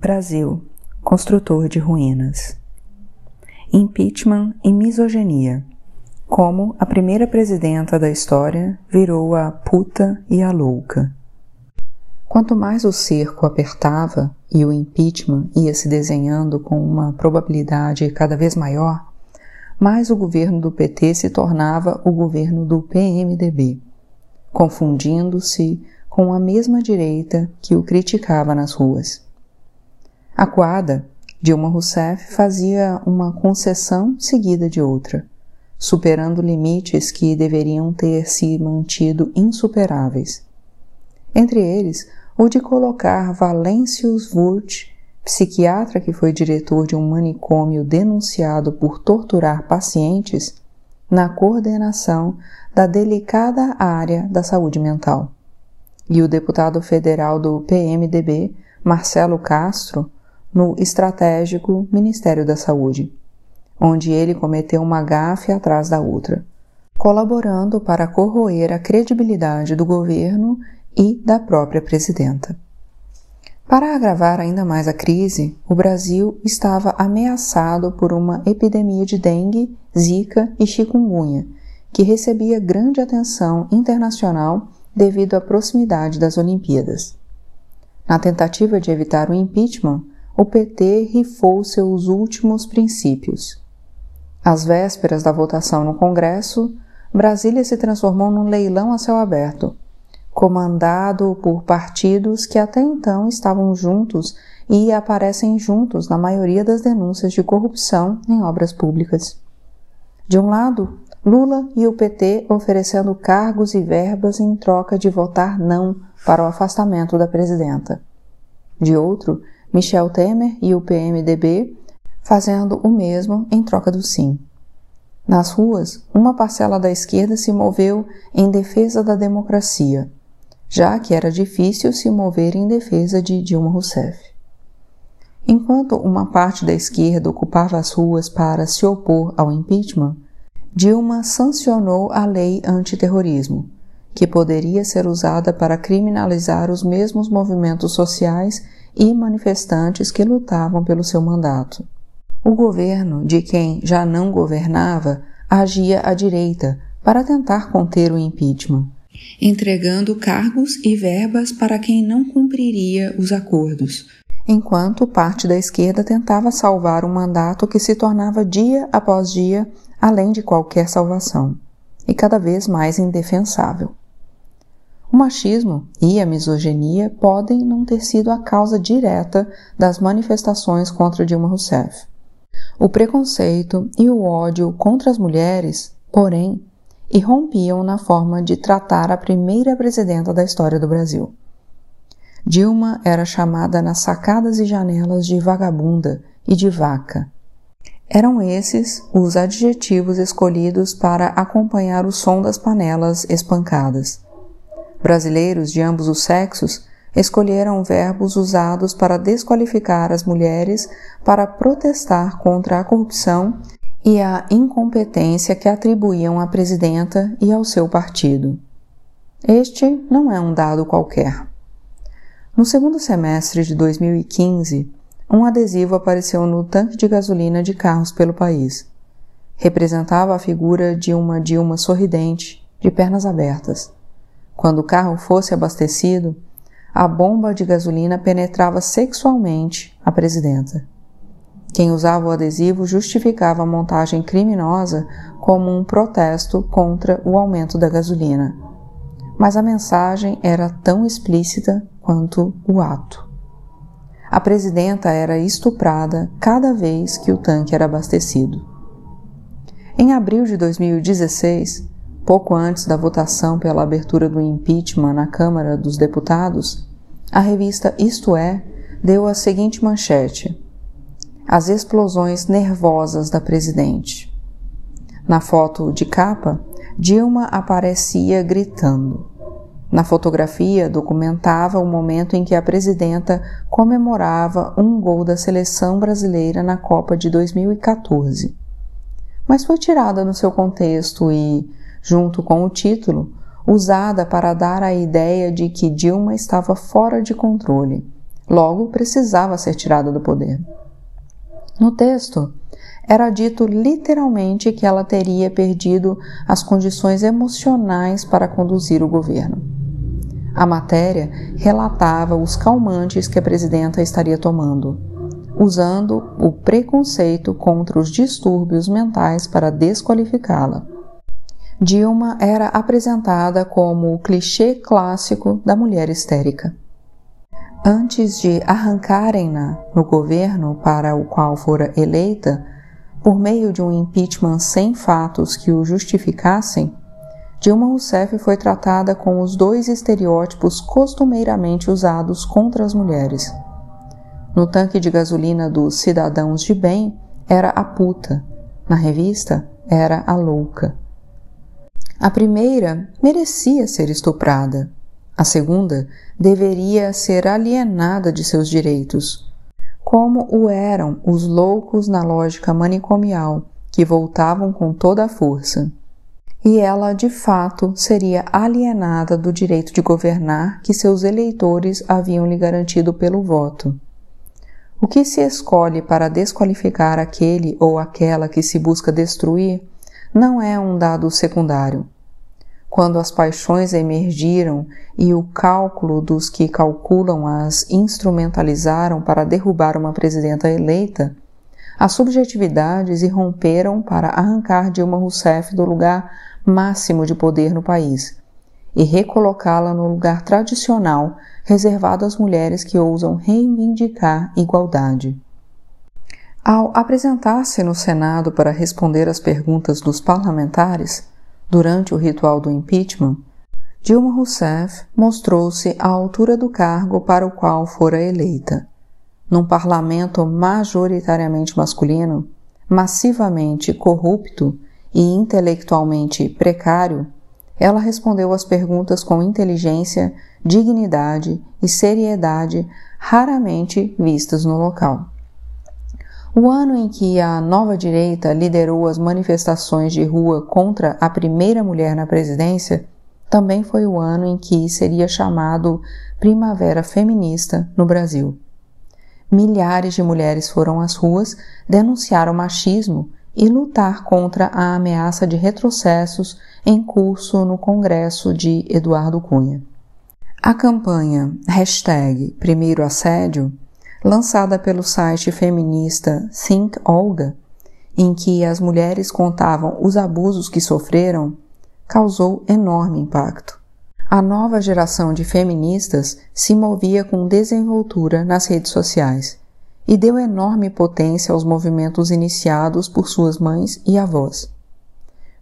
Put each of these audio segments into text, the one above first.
Brasil, construtor de ruínas. Impeachment e misoginia. Como a primeira presidenta da história virou a puta e a louca. Quanto mais o cerco apertava e o impeachment ia se desenhando com uma probabilidade cada vez maior, mais o governo do PT se tornava o governo do PMDB, confundindo-se com a mesma direita que o criticava nas ruas. Acuada, Dilma Rousseff fazia uma concessão seguida de outra, superando limites que deveriam ter se mantido insuperáveis. Entre eles, o de colocar Valêncius Wurth, psiquiatra que foi diretor de um manicômio denunciado por torturar pacientes, na coordenação da delicada área da saúde mental. E o deputado federal do PMDB, Marcelo Castro, no estratégico Ministério da Saúde, onde ele cometeu uma gafe atrás da outra, colaborando para corroer a credibilidade do governo e da própria presidenta. Para agravar ainda mais a crise, o Brasil estava ameaçado por uma epidemia de dengue, zika e chikungunya, que recebia grande atenção internacional devido à proximidade das Olimpíadas. Na tentativa de evitar o impeachment, o PT rifou seus últimos princípios. Às vésperas da votação no Congresso, Brasília se transformou num leilão a céu aberto, comandado por partidos que até então estavam juntos e aparecem juntos na maioria das denúncias de corrupção em obras públicas. De um lado, Lula e o PT oferecendo cargos e verbas em troca de votar não para o afastamento da presidenta. De outro, Michel Temer e o PMDB fazendo o mesmo em troca do sim. Nas ruas, uma parcela da esquerda se moveu em defesa da democracia, já que era difícil se mover em defesa de Dilma Rousseff. Enquanto uma parte da esquerda ocupava as ruas para se opor ao impeachment, Dilma sancionou a lei antiterrorismo, que poderia ser usada para criminalizar os mesmos movimentos sociais e manifestantes que lutavam pelo seu mandato. O governo, de quem já não governava, agia à direita para tentar conter o impeachment, entregando cargos e verbas para quem não cumpriria os acordos, enquanto parte da esquerda tentava salvar um mandato que se tornava dia após dia além de qualquer salvação, e cada vez mais indefensável. Machismo e a misoginia podem não ter sido a causa direta das manifestações contra Dilma Rousseff. O preconceito e o ódio contra as mulheres, porém, irrompiam na forma de tratar a primeira presidenta da história do Brasil. Dilma era chamada nas sacadas e janelas de vagabunda e de vaca. Eram esses os adjetivos escolhidos para acompanhar o som das panelas espancadas. Brasileiros de ambos os sexos escolheram verbos usados para desqualificar as mulheres para protestar contra a corrupção e a incompetência que atribuíam à presidenta e ao seu partido. Este não é um dado qualquer. No segundo semestre de 2015, um adesivo apareceu no tanque de gasolina de carros pelo país. Representava a figura de uma Dilma sorridente, de pernas abertas. Quando o carro fosse abastecido, a bomba de gasolina penetrava sexualmente a presidenta. Quem usava o adesivo justificava a montagem criminosa como um protesto contra o aumento da gasolina. Mas a mensagem era tão explícita quanto o ato. A presidenta era estuprada cada vez que o tanque era abastecido. Em abril de 2016, pouco antes da votação pela abertura do impeachment na Câmara dos Deputados, a revista Isto É deu a seguinte manchete: As explosões nervosas da presidente. Na foto de capa, Dilma aparecia gritando. Na fotografia, documentava o momento em que a presidenta comemorava um gol da seleção brasileira na Copa de 2014. Mas foi tirada no seu contexto e, junto com o título, usada para dar a ideia de que Dilma estava fora de controle, logo precisava ser tirada do poder. No texto, era dito literalmente que ela teria perdido as condições emocionais para conduzir o governo. A matéria relatava os calmantes que a presidenta estaria tomando, usando o preconceito contra os distúrbios mentais para desqualificá-la. Dilma era apresentada como o clichê clássico da mulher histérica. Antes de arrancarem-na no governo para o qual fora eleita, por meio de um impeachment sem fatos que o justificassem, Dilma Rousseff foi tratada com os dois estereótipos costumeiramente usados contra as mulheres. No tanque de gasolina dos cidadãos de bem era a puta, na revista era a louca. A primeira merecia ser estuprada, a segunda deveria ser alienada de seus direitos, como o eram os loucos na lógica manicomial, que voltavam com toda a força. E ela, de fato, seria alienada do direito de governar que seus eleitores haviam lhe garantido pelo voto. O que se escolhe para desqualificar aquele ou aquela que se busca destruir não é um dado secundário quando as paixões emergiram e o cálculo dos que calculam as instrumentalizaram para derrubar uma presidenta eleita, as subjetividades irromperam para arrancar Dilma Rousseff do lugar máximo de poder no país e recolocá-la no lugar tradicional reservado às mulheres que ousam reivindicar igualdade. Ao apresentar-se no Senado para responder às perguntas dos parlamentares, Durante o ritual do impeachment, Dilma Rousseff mostrou-se à altura do cargo para o qual fora eleita. Num parlamento majoritariamente masculino, massivamente corrupto e intelectualmente precário, ela respondeu às perguntas com inteligência, dignidade e seriedade raramente vistas no local. O ano em que a nova direita liderou as manifestações de rua contra a primeira mulher na presidência também foi o ano em que seria chamado Primavera Feminista no Brasil. Milhares de mulheres foram às ruas denunciar o machismo e lutar contra a ameaça de retrocessos em curso no Congresso de Eduardo Cunha. A campanha Primeiro Assédio lançada pelo site feminista Think Olga, em que as mulheres contavam os abusos que sofreram, causou enorme impacto. A nova geração de feministas se movia com desenvoltura nas redes sociais e deu enorme potência aos movimentos iniciados por suas mães e avós.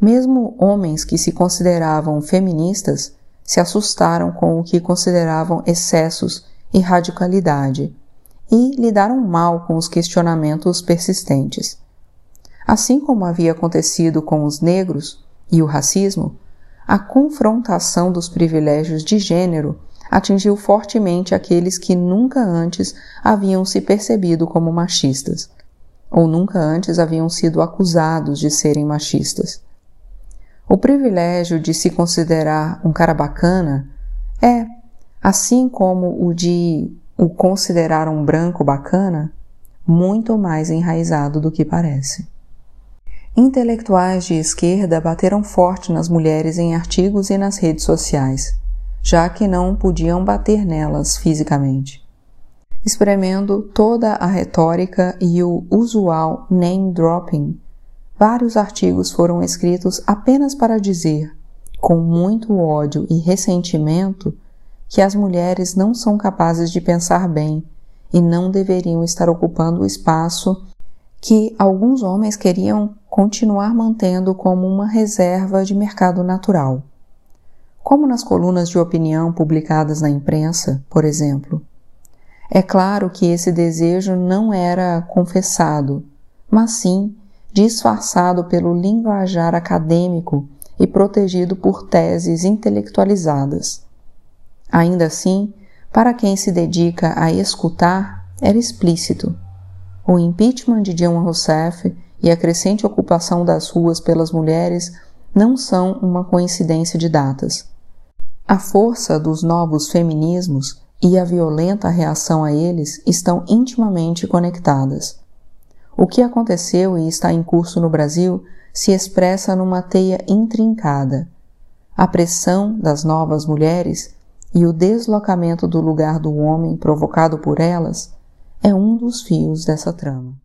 Mesmo homens que se consideravam feministas se assustaram com o que consideravam excessos e radicalidade e lidaram mal com os questionamentos persistentes. Assim como havia acontecido com os negros e o racismo, a confrontação dos privilégios de gênero atingiu fortemente aqueles que nunca antes haviam se percebido como machistas, ou nunca antes haviam sido acusados de serem machistas. O privilégio de se considerar um cara bacana é, assim como o de o considerar um branco bacana muito mais enraizado do que parece. Intelectuais de esquerda bateram forte nas mulheres em artigos e nas redes sociais, já que não podiam bater nelas fisicamente. Espremendo toda a retórica e o usual name dropping, vários artigos foram escritos apenas para dizer, com muito ódio e ressentimento, que as mulheres não são capazes de pensar bem e não deveriam estar ocupando o espaço que alguns homens queriam continuar mantendo como uma reserva de mercado natural. Como nas colunas de opinião publicadas na imprensa, por exemplo. É claro que esse desejo não era confessado, mas sim disfarçado pelo linguajar acadêmico e protegido por teses intelectualizadas. Ainda assim, para quem se dedica a escutar, era explícito. O impeachment de Dilma Rousseff e a crescente ocupação das ruas pelas mulheres não são uma coincidência de datas. A força dos novos feminismos e a violenta reação a eles estão intimamente conectadas. O que aconteceu e está em curso no Brasil se expressa numa teia intrincada. A pressão das novas mulheres e o deslocamento do lugar do homem provocado por elas é um dos fios dessa trama.